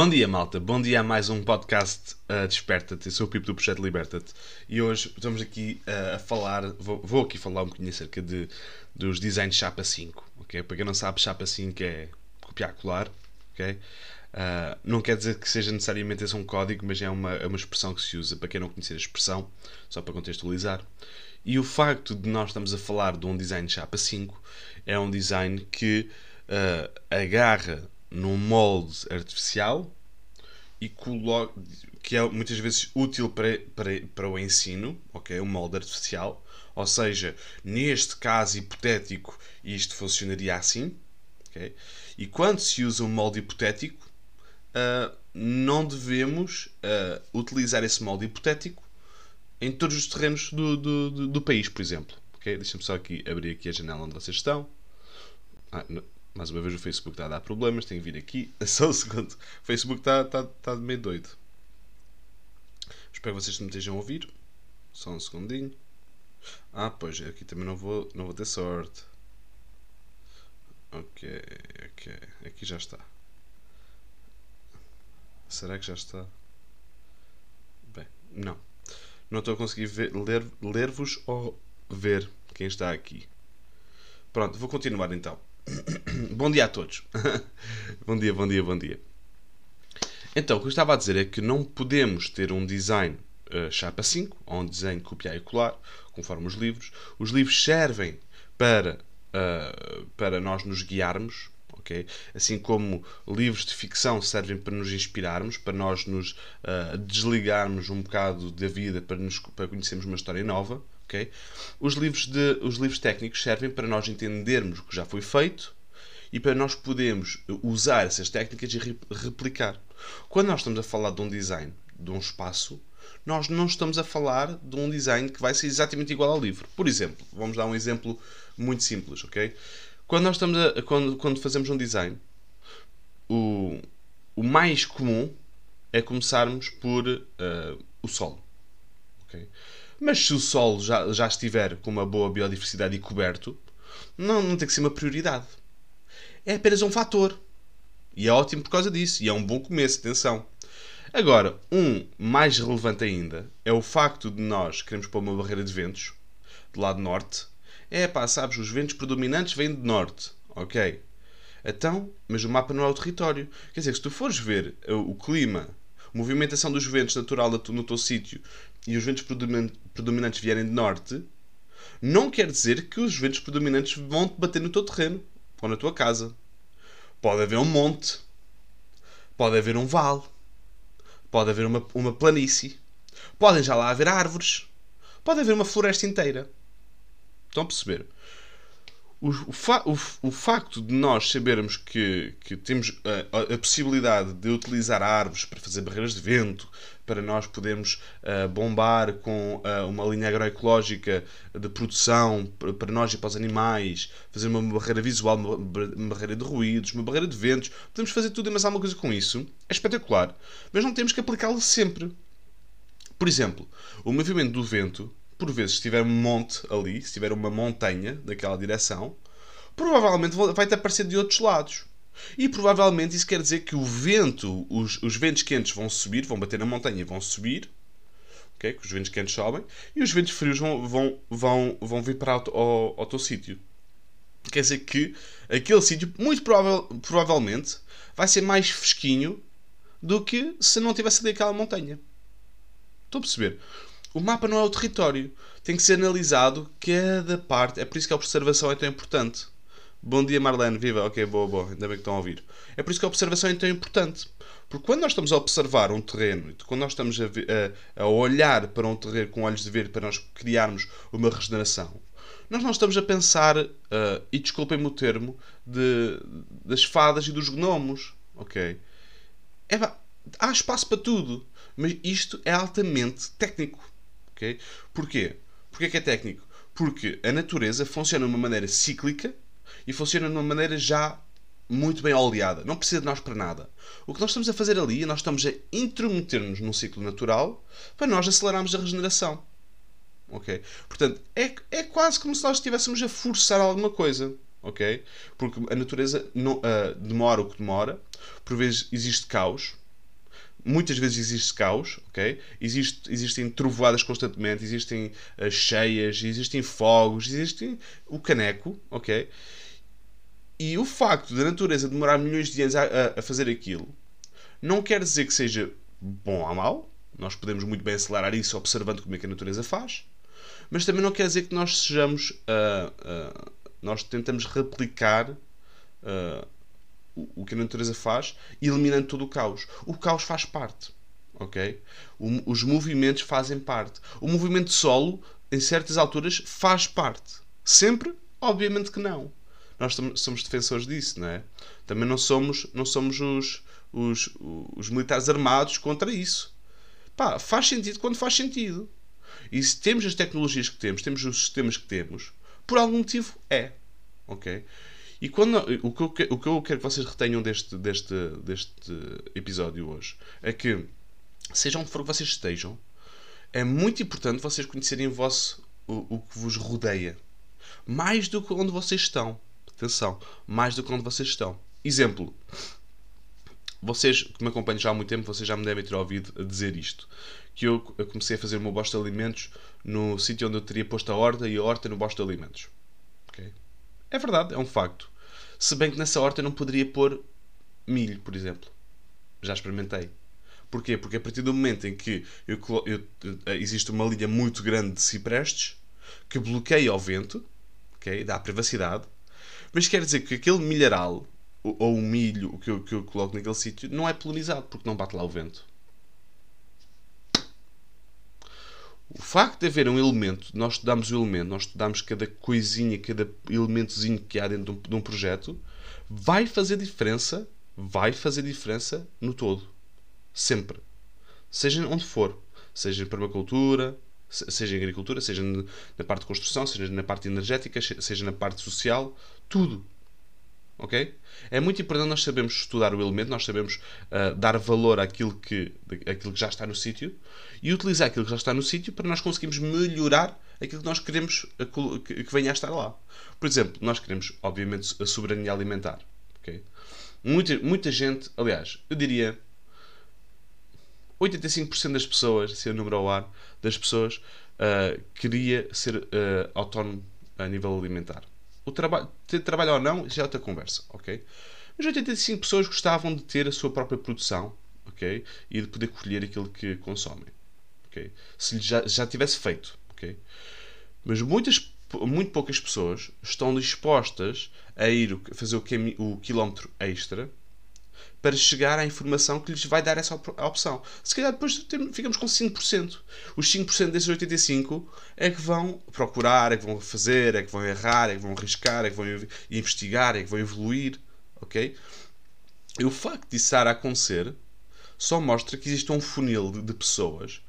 Bom dia, malta. Bom dia a mais um podcast uh, Desperta-te. Eu sou o Pipo do Projeto Liberta-te. E hoje estamos aqui uh, a falar, vou, vou, aqui falar um bocadinho acerca de, dos designs Chapa 5. Okay? Para quem não sabe, Chapa 5 é Okay? Uh, não quer dizer que seja necessariamente esse um código, mas é uma, é uma expressão que se usa. Para quem não conhecer a expressão, só para contextualizar. E o facto de nós estamos a falar de um design Chapa 5 é um design que agarra num molde artificial e que é muitas vezes útil para, para, para o ensino, ok? Um molde artificial. Ou seja, neste caso hipotético, isto funcionaria assim. Okay? E quando se usa um molde hipotético, uh, não devemos uh, utilizar esse molde hipotético em todos os terrenos do, do, do, do país, por exemplo. Okay? Deixa-me só aqui abrir aqui a janela onde vocês estão. Ah, mais uma vez o Facebook está a dar problemas, tenho que vir aqui. Só um segundo. O Facebook está, está, está meio doido. Espero que vocês me estejam a ouvir. Só um segundinho. Ah, pois, aqui também não vou, não vou ter sorte. Ok, ok. Aqui já está. Será que já está? Bem, não. Não estou a conseguir ler-vos ler ou ver quem está aqui. Pronto, vou continuar então. bom dia a todos. bom dia, bom dia, bom dia. Então, o que eu estava a dizer é que não podemos ter um design uh, chapa 5, ou um design copiar e colar, conforme os livros. Os livros servem para, uh, para nós nos guiarmos, ok? Assim como livros de ficção servem para nos inspirarmos, para nós nos uh, desligarmos um bocado da vida, para, nos, para conhecermos uma história nova, Okay? Os, livros de, os livros técnicos servem para nós entendermos o que já foi feito e para nós podermos usar essas técnicas e replicar. Quando nós estamos a falar de um design, de um espaço, nós não estamos a falar de um design que vai ser exatamente igual ao livro. Por exemplo, vamos dar um exemplo muito simples, ok? Quando nós estamos a, quando, quando fazemos um design, o, o mais comum é começarmos por uh, o solo, ok? Mas se o solo já, já estiver com uma boa biodiversidade e coberto, não, não tem que ser uma prioridade. É apenas um fator. E é ótimo por causa disso. E é um bom começo, atenção. Agora, um mais relevante ainda é o facto de nós queremos pôr uma barreira de ventos do lado norte. É pá, sabes, os ventos predominantes vêm de norte. Ok. Então, mas o mapa não é o território. Quer dizer, se tu fores ver o clima, a movimentação dos ventos natural no teu sítio e os ventos predominantes vierem de norte, não quer dizer que os ventos predominantes vão te bater no teu terreno ou na tua casa. Pode haver um monte, pode haver um vale, pode haver uma, uma planície, podem já lá haver árvores, pode haver uma floresta inteira. Estão a perceber? O, fa o, o, facto de nós sabermos que, que temos a, a, possibilidade de utilizar árvores para fazer barreiras de vento, para nós podermos uh, bombar com uh, uma linha agroecológica de produção para nós e para os animais, fazer uma barreira visual, uma barreira de ruídos, uma barreira de ventos, podemos fazer tudo e mais alguma coisa com isso. É espetacular. Mas não temos que aplicá-lo sempre. Por exemplo, o movimento do vento por vezes, se tiver um monte ali, se tiver uma montanha daquela direção, provavelmente vai-te aparecer de outros lados. E provavelmente isso quer dizer que o vento, os, os ventos quentes vão subir, vão bater na montanha e vão subir, okay? que os ventos quentes sobem, e os ventos frios vão, vão, vão, vão vir para o, ao, ao teu sítio. Quer dizer que aquele sítio, muito provável, provavelmente, vai ser mais fresquinho do que se não tivesse ali aquela montanha. Estão a perceber? O mapa não é o território. Tem que ser analisado cada parte. É por isso que a observação é tão importante. Bom dia, Marlene. Viva. Ok, boa, boa. Ainda bem que estão a ouvir. É por isso que a observação é tão importante. Porque quando nós estamos a observar um terreno, quando nós estamos a, a, a olhar para um terreno com olhos de ver para nós criarmos uma regeneração, nós não estamos a pensar, uh, e desculpem-me o termo, de, das fadas e dos gnomos. Ok? É, há espaço para tudo. Mas isto é altamente técnico. Okay? Porquê? Porquê que é técnico? Porque a natureza funciona de uma maneira cíclica e funciona de uma maneira já muito bem oleada, não precisa de nós para nada. O que nós estamos a fazer ali, nós estamos a intrometer-nos num ciclo natural para nós acelerarmos a regeneração. Ok? Portanto, é, é quase como se nós estivéssemos a forçar alguma coisa. Ok? Porque a natureza não, uh, demora o que demora, por vezes existe caos, muitas vezes existe caos, ok? Existe, existem trovoadas constantemente, existem uh, cheias, existem fogos, existem o caneco, ok? E o facto da natureza demorar milhões de anos a, a, fazer aquilo não quer dizer que seja bom ou mau. Nós podemos muito bem acelerar isso observando como é que a natureza faz. Mas também não quer dizer que nós sejamos. Uh, uh, nós tentamos replicar o, que a natureza faz, eliminando todo o caos. O caos faz parte. Ok? O, os movimentos fazem parte. O movimento solo, em certas alturas, faz parte. Sempre? Obviamente que não nós somos defensores disso, não é? Também não somos, não somos os, os, os militares armados contra isso. Pá, faz sentido quando faz sentido. E se temos as tecnologias que temos, temos os sistemas que temos, por algum motivo é. Ok? E quando, o, que eu, o que eu quero que vocês retenham deste, deste, deste episódio hoje é que, seja onde for que vocês estejam, é muito importante vocês conhecerem o, vosso, o, o que vos rodeia. Mais do que onde vocês estão. Atenção, mais do que onde vocês estão. Exemplo. Vocês que me acompanham já há muito tempo, vocês já me devem ter ouvido a dizer isto. Que eu comecei a fazer o meu bosta de alimentos no sítio onde eu teria posto a horta e a horta no bosta de alimentos. Okay? É verdade, é um facto. Se bem que nessa horta eu não poderia pôr milho, por exemplo. Já experimentei. Porquê? Porque a partir do momento em que eu, eu, existe uma linha muito grande de ciprestes que bloqueia o vento, okay? dá privacidade, mas quer dizer que aquele milharal, ou o milho que eu, que eu coloco naquele sítio, não é polinizado, porque não bate lá o vento. O facto de haver um elemento, nós estudamos o elemento, nós estudamos cada coisinha, cada elementozinho que há dentro de um, de um projeto, vai fazer diferença, vai fazer diferença no todo. Sempre. Seja onde for. Seja em permacultura, seja em agricultura, seja na parte de construção, seja na parte energética, seja na parte social, tudo. Ok? É muito importante nós sabermos estudar o elemento, nós sabemos uh, dar valor àquilo que, àquilo que já está no sítio e utilizar aquilo que já está no sítio para nós conseguirmos melhorar aquilo que nós queremos que, que venha a estar lá. Por exemplo, nós queremos, obviamente, a soberania alimentar. Okay? Muita, muita gente, aliás, eu diria 85% das pessoas, se é o número ao ar, das pessoas uh, queria ser uh, autónomo a nível alimentar. O trabalho, ter trabalho ou não, já é outra conversa, ok? Mas 85 pessoas gostavam de ter a sua própria produção, ok? E de poder colher aquilo que consomem, ok? Se já, já tivesse feito, ok? Mas muitas, muito poucas pessoas estão dispostas a ir fazer o, o quilómetro extra para chegar à informação que lhes vai dar essa opção. Se calhar depois ficamos com 5%. Os 5% desses 85% é que vão procurar, é que vão fazer, é que vão errar, é que vão arriscar, é que vão investigar, é que vão evoluir. Ok? E o facto de isso estar a acontecer só mostra que existe um funil de, de pessoas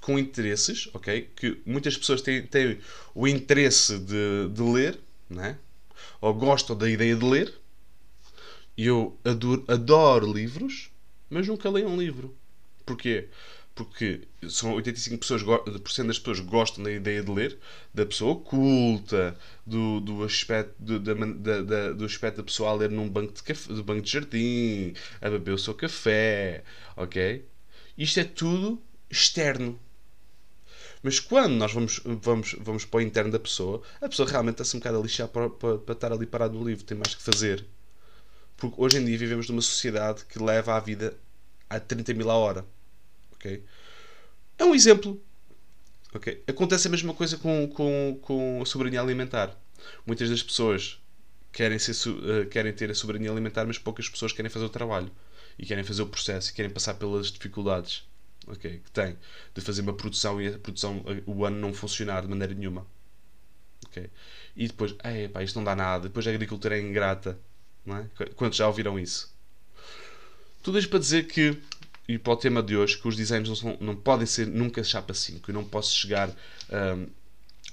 com interesses, ok? Que muitas pessoas têm, têm o interesse de, de ler, né? ou gostam da ideia de ler, eu adoro, adoro livros, mas nunca leio um livro. Porquê? Porque são 85% pessoas, das pessoas gostam da ideia de ler, da pessoa culta, do, do, aspecto, do, da, da, do aspecto da pessoa a ler num banco de, café, do banco de jardim, a beber o seu café, ok? Isto é tudo externo. Mas quando nós vamos, vamos, vamos para o interno da pessoa, a pessoa realmente está-se um bocado a lixar para, para, para estar ali parado no livro, tem mais que fazer. Porque hoje em dia vivemos numa sociedade que leva a vida a 30 mil a hora. Okay? É um exemplo. Okay? Acontece a mesma coisa com, com, com a soberania alimentar. Muitas das pessoas querem, ser, uh, querem ter a soberania alimentar, mas poucas pessoas querem fazer o trabalho. E querem fazer o processo e querem passar pelas dificuldades okay, que têm de fazer uma produção e a produção, eh, o ano não funcionar de maneira nenhuma. Okay? E depois, pá, isto não dá nada. Depois a agricultura é ingrata não é? Quantos já ouviram isso? Tudo isto para dizer que, e para o tema de hoje, que os designs não, são, não podem ser nunca chapa 5. Eu não posso chegar. Um,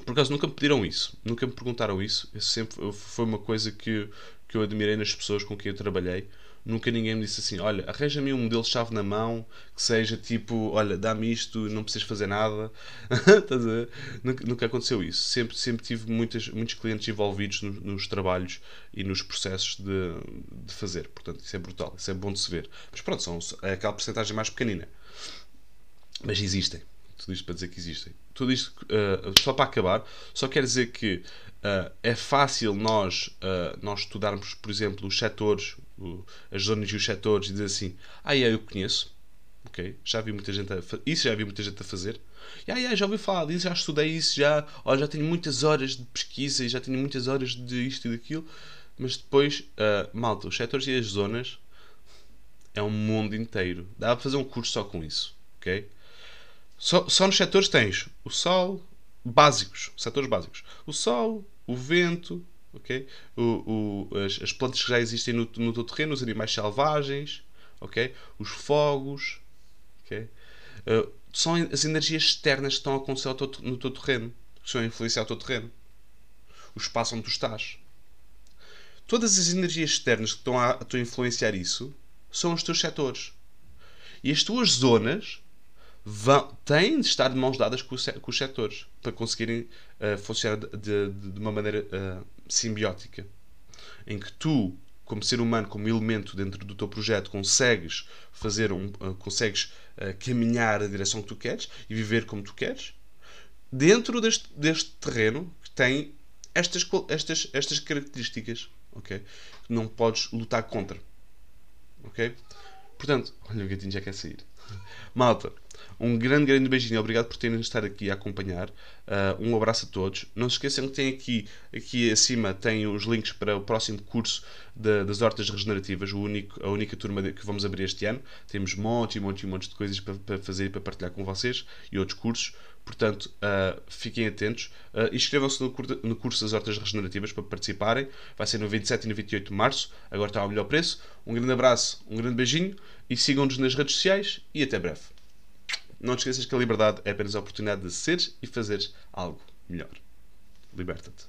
por acaso nunca me pediram isso, nunca me perguntaram isso. Isso sempre foi uma coisa que, que eu admirei nas pessoas com quem eu trabalhei. Nunca ninguém me disse assim: olha, arranja-me um modelo chave na mão que seja tipo, olha, dá-me isto, não precisas fazer nada. Nunca, nunca, aconteceu isso. Sempre, sempre tive muitas, muitos clientes envolvidos no, nos trabalhos e nos processos de, de fazer. Portanto, isso é brutal, isso é bom de se ver. Mas pronto, são, é aquela porcentagem mais pequenina. Mas existem. Tudo isto para dizer que existem. Tudo isto, uh, só para acabar, só quer dizer que uh, é fácil nós, uh, nós estudarmos, por exemplo, os setores, as zonas e os setores e dizer assim: Ah, é, eu conheço. Ok? Já vi muita gente a Isso já vi muita gente a fazer. E ah, yeah, já ouvi falar disso, já estudei isso, já, oh, já tenho muitas horas de pesquisa e já tenho muitas horas de isto e daquilo. Mas depois, malta, os setores e as zonas é um mundo inteiro. Dá para fazer um curso só com isso. Ok? Só, só nos setores tens o sol, básicos, setores básicos. O sol, o vento, o, o, as, as, plantas que já existem no, no teu terreno, os animais selvagens, okay? os fogos. Okay? Uh, são as energias externas que estão a acontecer teu, no teu terreno, que estão a influenciar o teu terreno. O espaço onde tu estás. Todas as energias externas que estão a, a influenciar isso são os teus setores. E as tuas zonas vão, têm de estar de mãos dadas com, com os setores para conseguirem uh, funcionar de, de, de, uma maneira uh, simbiótica. Em que tu, como ser humano, como elemento dentro do teu projeto, consegues fazer um, uh, consegues caminhar na direção que tu queres e viver como tu queres, dentro deste, deste terreno que tem estas, estas, estas características, ok? Não podes lutar contra, ok? Portanto, olha o gatinho já quer sair. Malta, um grande, grande beijinho. Obrigado por terem estado aqui a acompanhar. Uh, um abraço a todos. Não se esqueçam que tem aqui, aqui acima tem os links para o próximo curso de, das hortas regenerativas, o único, a única turma que vamos abrir este ano. Temos monte e monte e monte de coisas para, para fazer e para partilhar com vocês e outros cursos. Portanto, uh, fiquem atentos. Uh, Inscrevam-se no, no, curso das hortas regenerativas para participarem. Vai ser no 27 e no 28 de março. Agora está ao melhor preço. Um grande abraço, um grande beijinho e sigam-nos nas redes sociais e até breve. Não te esqueças que a liberdade é apenas a oportunidade de seres e fazeres algo melhor. Liberta-te.